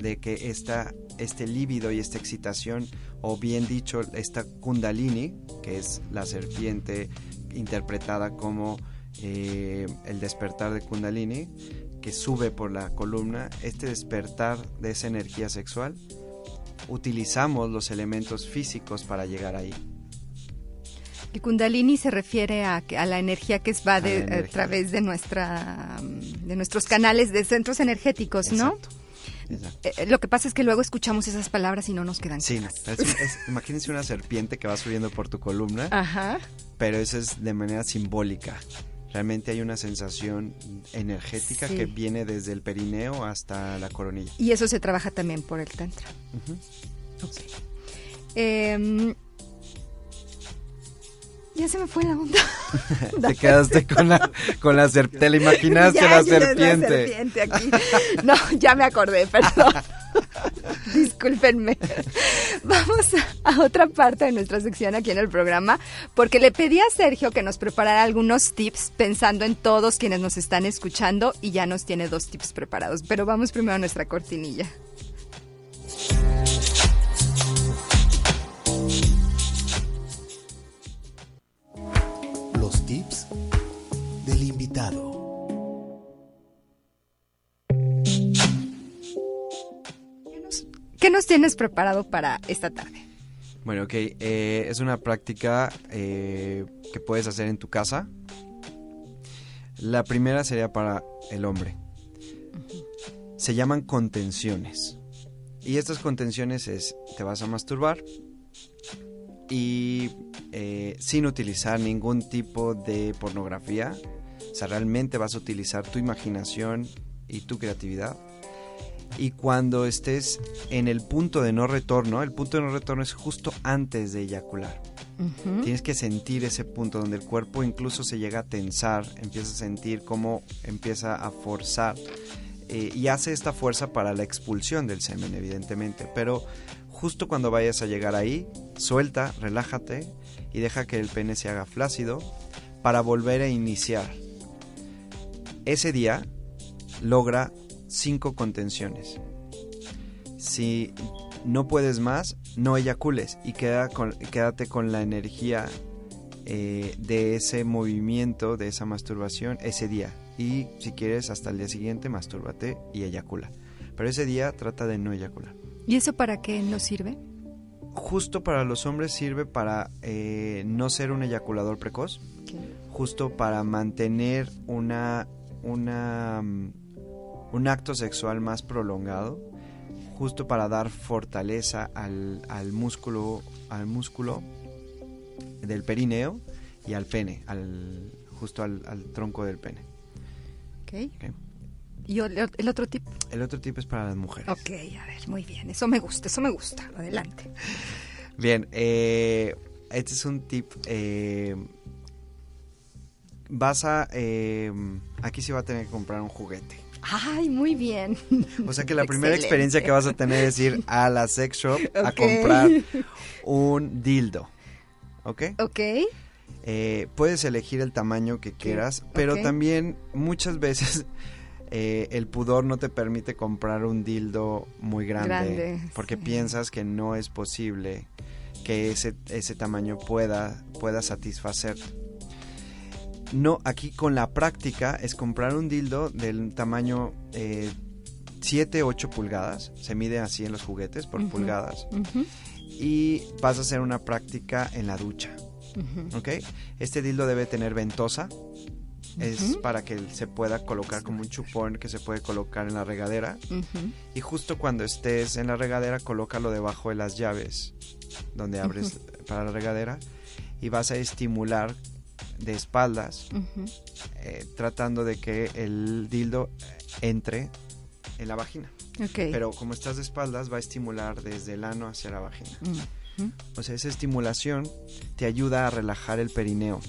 B: de que esta, este líbido y esta excitación, o bien dicho, esta kundalini, que es la serpiente interpretada como eh, el despertar de kundalini, que sube por la columna, este despertar de esa energía sexual, utilizamos los elementos físicos para llegar ahí.
A: El Kundalini se refiere a, a la energía que va
B: A
A: de, través de nuestra de nuestros canales de centros energéticos, ¿no?
B: Exacto.
A: Eh, eh, lo que pasa es que luego escuchamos esas palabras y no nos quedan
B: Sí,
A: claras.
B: es imagínense una serpiente que va subiendo por tu columna,
A: Ajá.
B: pero eso es de manera simbólica. Realmente hay una sensación energética
A: Sí.
B: que viene desde el perineo hasta la coronilla.
A: Y eso se trabaja también por el tantra. Em, ya se me fue la onda.
B: Te quedaste con la, con la serpiente, te la imaginaste
A: Ya,
B: la serpiente.
A: serpiente aquí. No, ya me acordé, perdón. Discúlpenme. Vamos a, a otra parte de nuestra sección aquí en el programa, porque le pedí a Sergio que nos preparara algunos tips pensando en todos quienes nos están escuchando y ya nos tiene dos tips preparados. Pero vamos primero a nuestra cortinilla.
C: Invitado.
A: ¿Qué nos tienes preparado para esta tarde?
B: Bueno, ok, eh, es una práctica eh, que puedes hacer en tu casa. La primera sería para el hombre. Se llaman contenciones. Y estas contenciones es, te vas a masturbar y eh, sin utilizar ningún tipo de pornografía. O sea, realmente vas a utilizar tu imaginación y tu creatividad. Y cuando estés en el punto de no retorno, el punto de no retorno es justo antes de eyacular.
A: Ujú.
B: Tienes que sentir ese punto donde el cuerpo incluso se llega a tensar, empieza a sentir cómo empieza a forzar eh, y hace esta fuerza para la expulsión del semen, evidentemente. Pero justo cuando vayas a llegar ahí, suelta, relájate y deja que el pene se haga flácido para volver a iniciar. Ese día logra cinco contenciones. Si no puedes más, no eyacules y queda con- quédate con la energía eh, de ese movimiento, de esa masturbación, ese día. Y si quieres, hasta el día siguiente, mastúrbate y eyacula. Pero ese día trata de no eyacular.
A: ¿Y eso para qué nos sirve?
B: Justo para los hombres sirve para eh, no ser un eyaculador precoz, justo para mantener una, una, mm, un acto sexual más prolongado, justo para dar fortaleza al, al músculo, al músculo del perineo y al pene, al, justo al, al tronco del pene.
A: Ok.
B: Ok.
A: ¿Y el, el otro tip?
B: El otro tip es para las mujeres.
A: Ok, a ver, muy bien. Eso me gusta, eso me gusta. Adelante.
B: Bien, eh, este es un tip. eh, vas a. eh, aquí sí va a tener que comprar un juguete.
A: Ay, muy bien.
B: O sea que la primera experiencia que vas a tener es ir a la sex shop a comprar un dildo. ¿Ok?
A: Ok.
B: Eh, puedes elegir el tamaño que quieras, pero también muchas veces eh, el pudor no te permite comprar un dildo muy grande,
A: Grande,
B: porque
A: sí.
B: piensas que no es posible que ese, ese tamaño pueda, pueda satisfacer. No, aquí con la práctica es comprar un dildo del tamaño eh, 7, 8 pulgadas, se mide así en los juguetes por pulgadas, y vas a hacer una práctica en la ducha. ¿ok? Este dildo debe tener ventosa. Es para que se pueda colocar como un chupón que se puede colocar en la regadera. Y justo cuando estés en la regadera, colócalo debajo de las llaves donde abres para la regadera. Y vas a estimular de espaldas, eh, tratando de que el dildo entre en la vagina.
A: Ok.
B: Pero como estás de espaldas, va a estimular desde el ano hacia la vagina. O sea, esa estimulación te ayuda a relajar el perineo.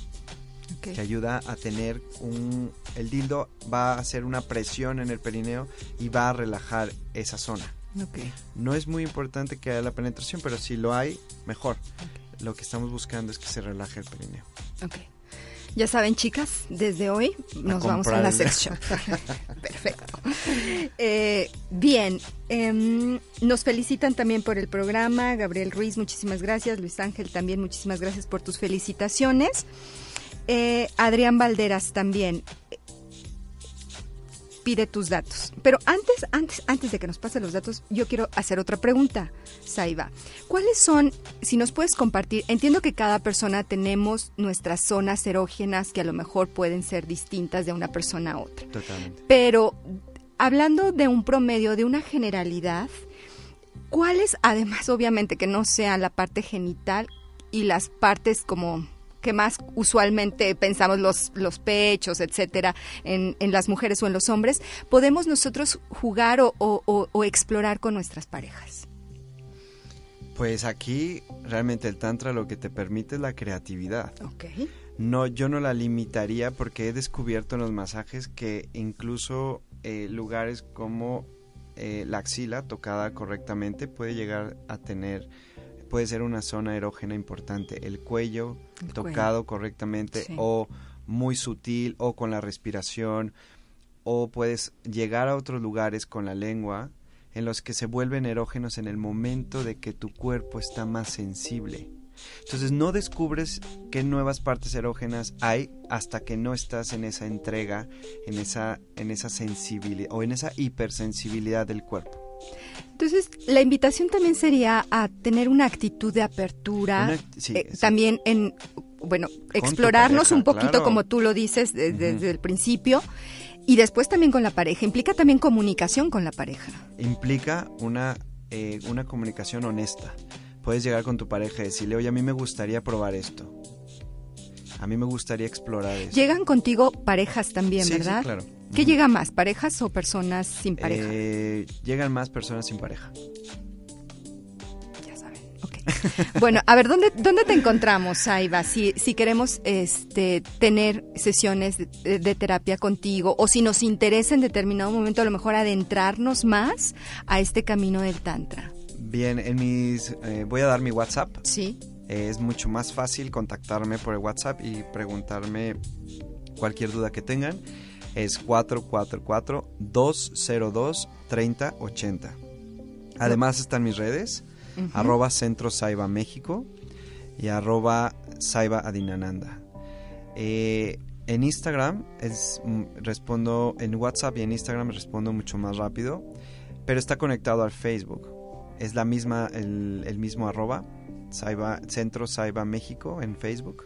A: Ok.
B: te ayuda a tener un... El dildo va a hacer una presión en el perineo y va a relajar esa zona.
A: Ok.
B: No es muy importante que haya la penetración, pero si lo hay, mejor. Lo que estamos buscando es que se relaje el perineo.
A: Ok. Ya saben, chicas, desde hoy nos vamos a la shop. Perfecto. Eh, bien, em, nos felicitan también por el programa. Gabriel Ruiz, muchísimas gracias. Luis Ángel también, muchísimas gracias por tus felicitaciones. Eh, Adrián Valderas también pide tus datos. Pero antes, antes, antes de que nos pase los datos, yo quiero hacer otra pregunta, Saiba. ¿Cuáles son, si nos puedes compartir, entiendo que cada persona tenemos nuestras zonas erógenas que a lo mejor pueden ser distintas de una persona a otra,
B: Totalmente.
A: pero hablando de un promedio, de una generalidad, ¿cuáles, además obviamente que no sean la parte genital y las partes como que más usualmente pensamos los, los pechos, etcétera, en, en las mujeres o en los hombres, podemos nosotros jugar o, o- o- o explorar con nuestras parejas?
B: Pues aquí realmente el tantra lo que te permite es la creatividad. No, yo no la limitaría porque he descubierto en los masajes que incluso eh, lugares como eh, la axila tocada correctamente puede llegar a tener, puede ser una zona erógena importante. El cuello
A: El
B: tocado correctamente
A: Sí.
B: o muy sutil o con la respiración o puedes llegar a otros lugares con la lengua en los que se vuelven erógenos en el momento de que tu cuerpo está más sensible. Entonces no descubres qué nuevas partes erógenas hay hasta que no estás en esa entrega, en esa, en esa sensibilidad o en esa hipersensibilidad del cuerpo.
A: Entonces, la invitación también sería a tener una actitud de apertura,
B: Una- sí,
A: eh,
B: sí.
A: también en, bueno, explorarnos
B: pareja,
A: un poquito
B: claro.
A: como tú lo dices de- desde el principio, y después también con la pareja. Implica también comunicación con la pareja.
B: implica una, eh, una comunicación honesta. Puedes llegar con tu pareja y decirle, oye, a mí me gustaría probar esto. A mí me gustaría explorar esto.
A: Llegan contigo parejas también,
B: Sí, sí,
A: ¿verdad?
B: claro.
A: ¿Qué llega más, parejas o personas sin pareja?
B: Eh, llegan más personas sin pareja.
A: Ya saben. Ok. Bueno, a ver, ¿dónde, dónde te encontramos, Saiba? Si, si queremos este, tener sesiones de, de terapia contigo o si nos interesa en determinado momento a lo mejor adentrarnos más a este camino del Tantra.
B: Bien, en mis, eh, voy a dar mi WhatsApp.
A: Sí.
B: Eh, es mucho más fácil contactarme por el WhatsApp y preguntarme cualquier duda que tengan. Es 444-202-3080. Además están mis redes, arroba Centro Saiba México y arroba Saiba Adinananda. Eh, en Instagram es, mm, respondo, en WhatsApp y en Instagram respondo mucho más rápido, pero está conectado al Facebook. Es la misma, el, el mismo arroba, Saiba, Centro Saiba México en Facebook.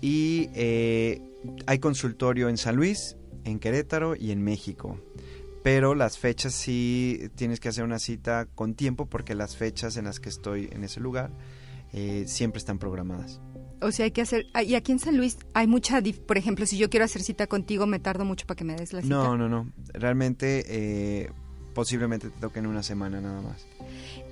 B: Y eh, hay consultorio en San Luis, en Querétaro y en México. Pero las fechas sí tienes que hacer una cita con tiempo porque las fechas en las que estoy en ese lugar eh, siempre están programadas.
A: O sea, hay que hacer... ah, Y aquí en San Luis hay mucha... Por ejemplo, si yo quiero hacer cita contigo, me tardo mucho para que me des la cita.
B: No, no, no. Realmente eh, posiblemente te toquen una semana nada más.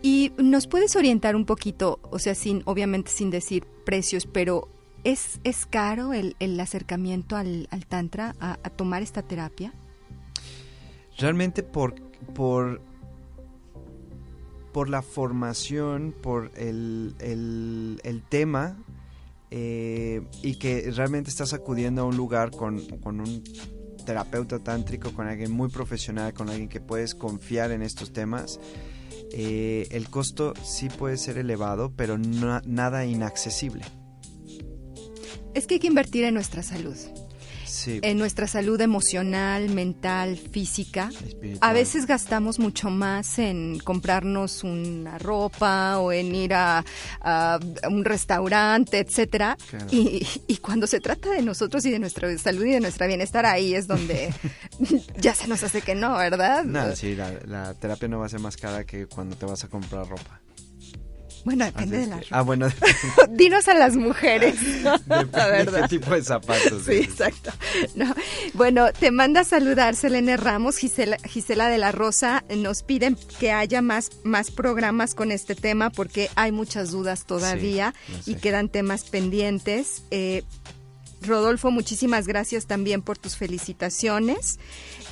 A: Y nos puedes orientar un poquito, o sea, sin obviamente sin decir precios, pero ¿es, caro el, acercamiento al, Tantra, a, tomar esta terapia?
B: Realmente por, por, por la formación, por el, tema eh, y que realmente estás acudiendo a un lugar con, con un terapeuta tántrico, con alguien muy profesional, con alguien que puedes confiar en estos temas. eh, el costo sí puede ser elevado, pero no- nada inaccesible.
A: Es que hay que invertir en nuestra salud,
B: Sí,
A: en nuestra salud emocional, mental, física.
B: espiritual.
A: A veces gastamos mucho más en comprarnos una ropa o en ir a, a un restaurante, etcétera.
B: Claro.
A: Y, y cuando se trata de nosotros y de nuestra salud y de nuestro bienestar, ahí es donde ya se nos hace que no, ¿verdad?
B: No, sí, la, la terapia no va a ser más cara que cuando te vas a comprar ropa.
A: Bueno, depende de la
B: que- Ah, bueno,
A: Dinos a las mujeres.
B: depende
A: la
B: de
A: verdad.
B: qué tipo de zapatos.
A: Sí, exacto. No. Bueno, te manda a saludar Selene Ramos, Gisela, Gisela de la Rosa. Nos piden que haya más, más programas con este tema porque hay muchas dudas todavía y
B: sé.
A: quedan temas pendientes. Eh, Rodolfo, muchísimas gracias también por tus felicitaciones.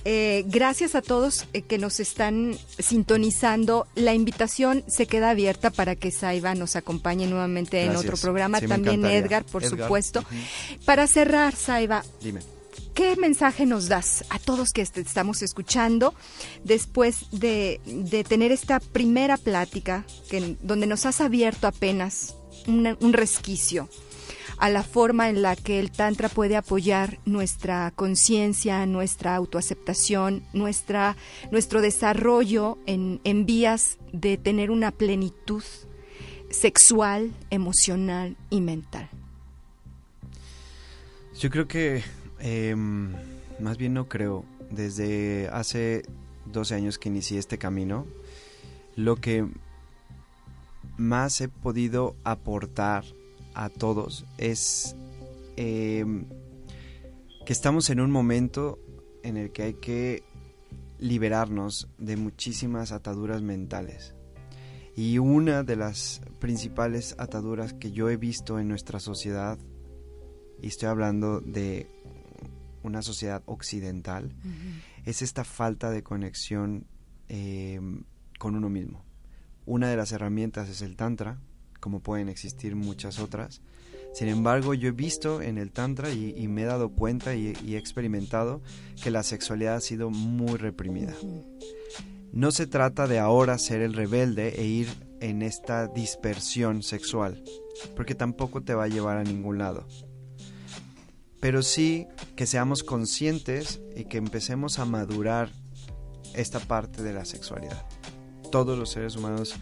A: Eh, gracias a todos eh, que nos están sintonizando. La invitación se queda abierta para que Saiba nos acompañe nuevamente en otro programa.
B: Sí,
A: También. Edgar, por
B: Edgar,
A: supuesto. Para cerrar, Saiba,
B: Dime.
A: ¿qué mensaje nos das a todos que estamos escuchando después de, de tener esta primera plática que, donde nos has abierto apenas un resquicio a la forma en la que el Tantra puede apoyar nuestra conciencia, nuestra autoaceptación, nuestra, nuestro desarrollo en, en vías de tener una plenitud sexual, emocional y mental?
B: Yo creo que, em, más bien no creo, desde hace 12 años que inicié este camino, lo que más he podido aportar a todos es em, que estamos en un momento en el que hay que liberarnos de muchísimas ataduras mentales. Y una de las principales ataduras que yo he visto en nuestra sociedad y estoy hablando de una sociedad occidental, es esta falta de conexión eh, con uno mismo. Una de las herramientas es el Tantra, como pueden existir muchas otras. Sin embargo, yo he visto en el Tantra y, y me he dado cuenta y, y he experimentado que la sexualidad ha sido muy reprimida. No se trata de ahora ser el rebelde e ir en esta dispersión sexual, porque tampoco te va a llevar a ningún lado pero sí que seamos conscientes y que empecemos a madurar esta parte de la sexualidad. Todos los seres humanos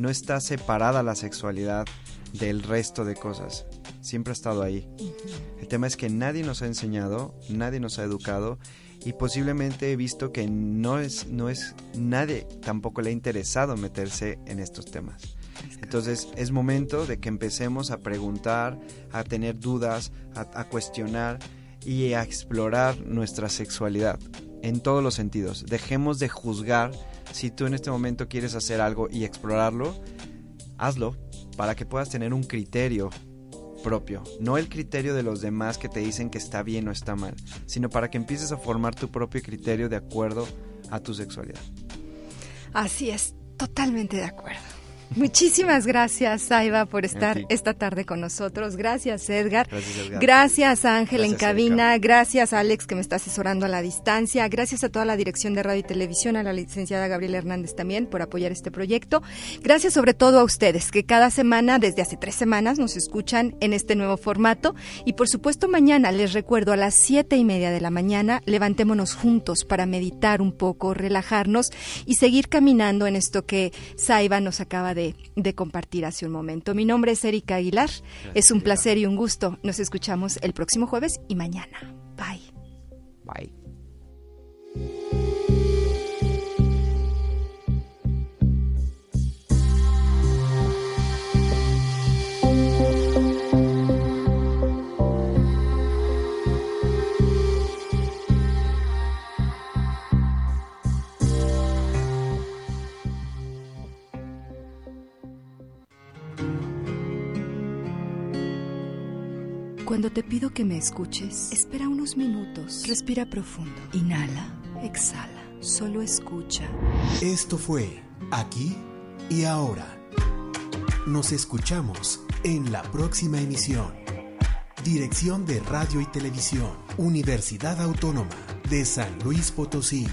B: no está separada la sexualidad del resto de cosas. Siempre ha estado ahí. El tema es que nadie nos ha enseñado, nadie nos ha educado y posiblemente he visto que no es no es nadie tampoco le ha interesado meterse en estos temas. Entonces es momento de que empecemos a preguntar, a tener dudas, a, a cuestionar y a explorar nuestra sexualidad en todos los sentidos. Dejemos de juzgar si tú en este momento quieres hacer algo y explorarlo, hazlo para que puedas tener un criterio propio, no el criterio de los demás que te dicen que está bien o está mal, sino para que empieces a formar tu propio criterio de acuerdo a tu sexualidad.
A: Así es, totalmente de acuerdo. Muchísimas gracias, Saiba, por estar esta tarde con nosotros. Gracias, Edgar.
B: Gracias, Edgar.
A: Gracias, Ángel en cabina. Gracias, Alex, que me está asesorando a la distancia. Gracias a toda la dirección de radio y televisión, a la licenciada Gabriela Hernández también por apoyar este proyecto. Gracias sobre todo a ustedes, que cada semana, desde hace tres semanas, nos escuchan en este nuevo formato. Y por supuesto, mañana les recuerdo a las siete y media de la mañana, levantémonos juntos para meditar un poco, relajarnos y seguir caminando en esto que Saiba nos acaba de, de compartir hace un momento. Mi nombre es Erika Aguilar. es un placer y un gusto. Nos escuchamos el próximo jueves y mañana. Bye.
B: Bye.
A: Cuando te pido que me escuches, espera unos minutos. Respira profundo. Inhala, exhala. Solo escucha.
C: Esto fue Aquí y Ahora. Nos escuchamos en la próxima emisión. Dirección de Radio y Televisión, Universidad Autónoma de San Luis Potosí.